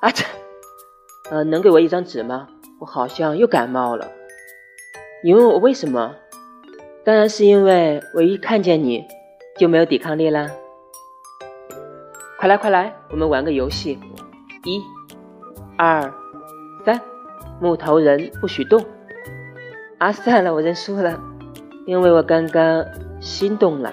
啊这，呃，能给我一张纸吗？我好像又感冒了。你问我为什么？当然是因为我一看见你就没有抵抗力啦。快来快来，我们玩个游戏。一二三，木头人不许动。啊，算了，我认输了，因为我刚刚心动了。